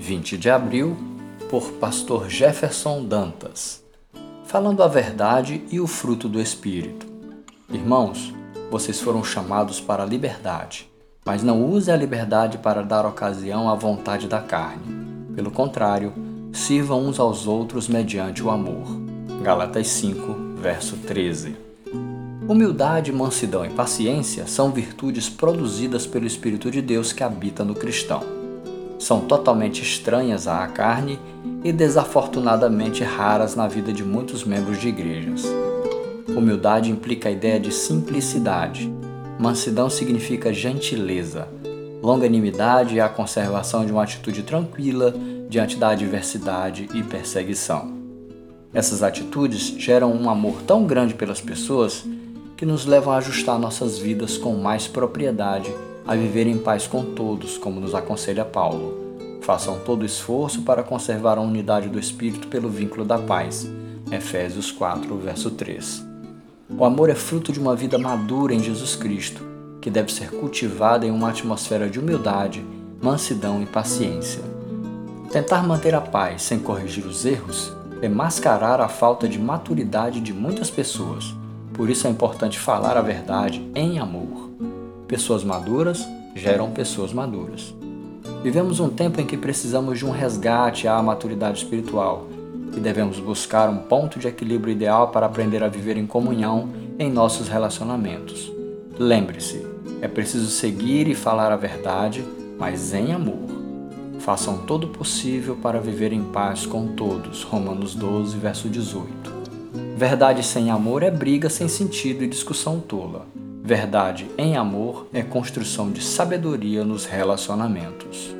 20 de abril, por Pastor Jefferson Dantas. Falando a verdade e o fruto do Espírito. Irmãos, vocês foram chamados para a liberdade, mas não use a liberdade para dar ocasião à vontade da carne. Pelo contrário, sirvam uns aos outros mediante o amor. Galatas 5, verso 13. Humildade, mansidão e paciência são virtudes produzidas pelo Espírito de Deus que habita no cristão são totalmente estranhas à carne e desafortunadamente raras na vida de muitos membros de igrejas. Humildade implica a ideia de simplicidade. Mansidão significa gentileza. Longanimidade é a conservação de uma atitude tranquila diante da adversidade e perseguição. Essas atitudes geram um amor tão grande pelas pessoas que nos levam a ajustar nossas vidas com mais propriedade a viver em paz com todos, como nos aconselha Paulo. Façam todo esforço para conservar a unidade do Espírito pelo vínculo da paz. Efésios 4, verso 3. O amor é fruto de uma vida madura em Jesus Cristo, que deve ser cultivada em uma atmosfera de humildade, mansidão e paciência. Tentar manter a paz sem corrigir os erros é mascarar a falta de maturidade de muitas pessoas. Por isso é importante falar a verdade em amor. Pessoas maduras geram pessoas maduras. Vivemos um tempo em que precisamos de um resgate à maturidade espiritual e devemos buscar um ponto de equilíbrio ideal para aprender a viver em comunhão em nossos relacionamentos. Lembre-se, é preciso seguir e falar a verdade, mas em amor. Façam todo o possível para viver em paz com todos. Romanos 12, verso 18. Verdade sem amor é briga sem sentido e discussão tola. Verdade em amor é construção de sabedoria nos relacionamentos.